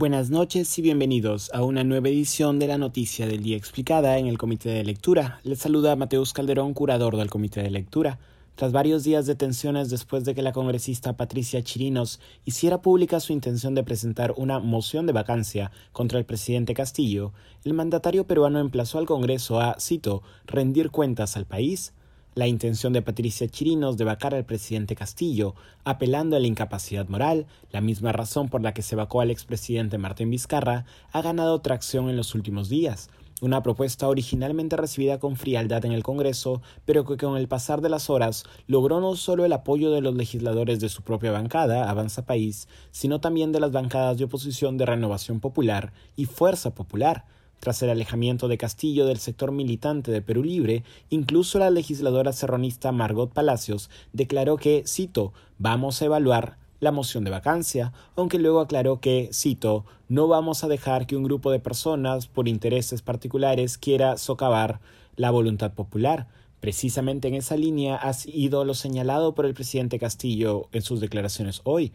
Buenas noches y bienvenidos a una nueva edición de la Noticia del Día Explicada en el Comité de Lectura. Les saluda Mateus Calderón, curador del Comité de Lectura. Tras varios días de tensiones después de que la congresista Patricia Chirinos hiciera pública su intención de presentar una moción de vacancia contra el presidente Castillo, el mandatario peruano emplazó al Congreso a, cito, rendir cuentas al país la intención de Patricia Chirinos de vacar al presidente Castillo, apelando a la incapacidad moral, la misma razón por la que se vacó al expresidente Martín Vizcarra, ha ganado tracción en los últimos días. Una propuesta originalmente recibida con frialdad en el Congreso, pero que con el pasar de las horas logró no solo el apoyo de los legisladores de su propia bancada, Avanza País, sino también de las bancadas de oposición de Renovación Popular y Fuerza Popular, tras el alejamiento de Castillo del sector militante de Perú Libre, incluso la legisladora serronista Margot Palacios declaró que, cito, vamos a evaluar la moción de vacancia, aunque luego aclaró que, cito, no vamos a dejar que un grupo de personas, por intereses particulares, quiera socavar la voluntad popular. Precisamente en esa línea ha sido lo señalado por el presidente Castillo en sus declaraciones hoy.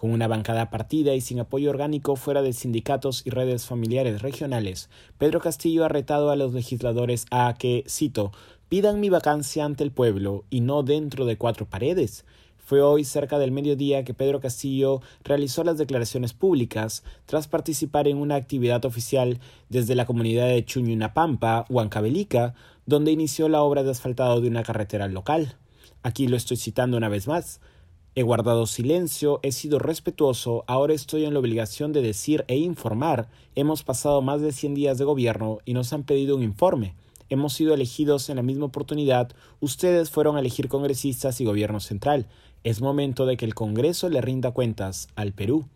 Con una bancada partida y sin apoyo orgánico fuera de sindicatos y redes familiares regionales, Pedro Castillo ha retado a los legisladores a que, cito, pidan mi vacancia ante el pueblo y no dentro de cuatro paredes. Fue hoy cerca del mediodía que Pedro Castillo realizó las declaraciones públicas tras participar en una actividad oficial desde la comunidad de Chuñunapampa, Huancavelica, donde inició la obra de asfaltado de una carretera local. Aquí lo estoy citando una vez más. He guardado silencio, he sido respetuoso, ahora estoy en la obligación de decir e informar. Hemos pasado más de 100 días de gobierno y nos han pedido un informe. Hemos sido elegidos en la misma oportunidad, ustedes fueron a elegir congresistas y gobierno central. Es momento de que el Congreso le rinda cuentas al Perú.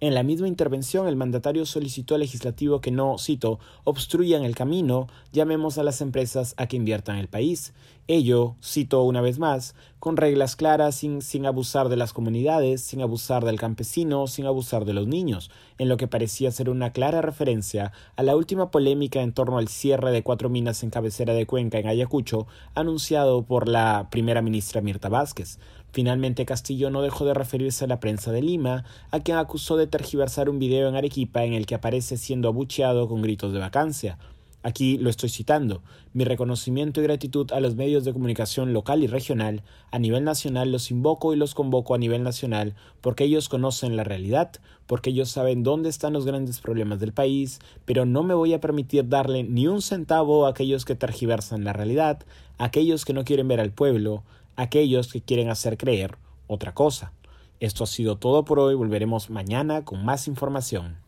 En la misma intervención, el mandatario solicitó al legislativo que no, cito, obstruyan el camino, llamemos a las empresas a que inviertan el país. Ello, cito una vez más, con reglas claras, sin, sin abusar de las comunidades, sin abusar del campesino, sin abusar de los niños, en lo que parecía ser una clara referencia a la última polémica en torno al cierre de cuatro minas en cabecera de Cuenca en Ayacucho, anunciado por la primera ministra Mirta Vázquez. Finalmente Castillo no dejó de referirse a la prensa de Lima, a quien acusó de tergiversar un video en Arequipa en el que aparece siendo abucheado con gritos de vacancia. Aquí lo estoy citando. Mi reconocimiento y gratitud a los medios de comunicación local y regional, a nivel nacional los invoco y los convoco a nivel nacional porque ellos conocen la realidad, porque ellos saben dónde están los grandes problemas del país, pero no me voy a permitir darle ni un centavo a aquellos que tergiversan la realidad, a aquellos que no quieren ver al pueblo, aquellos que quieren hacer creer otra cosa. Esto ha sido todo por hoy, volveremos mañana con más información.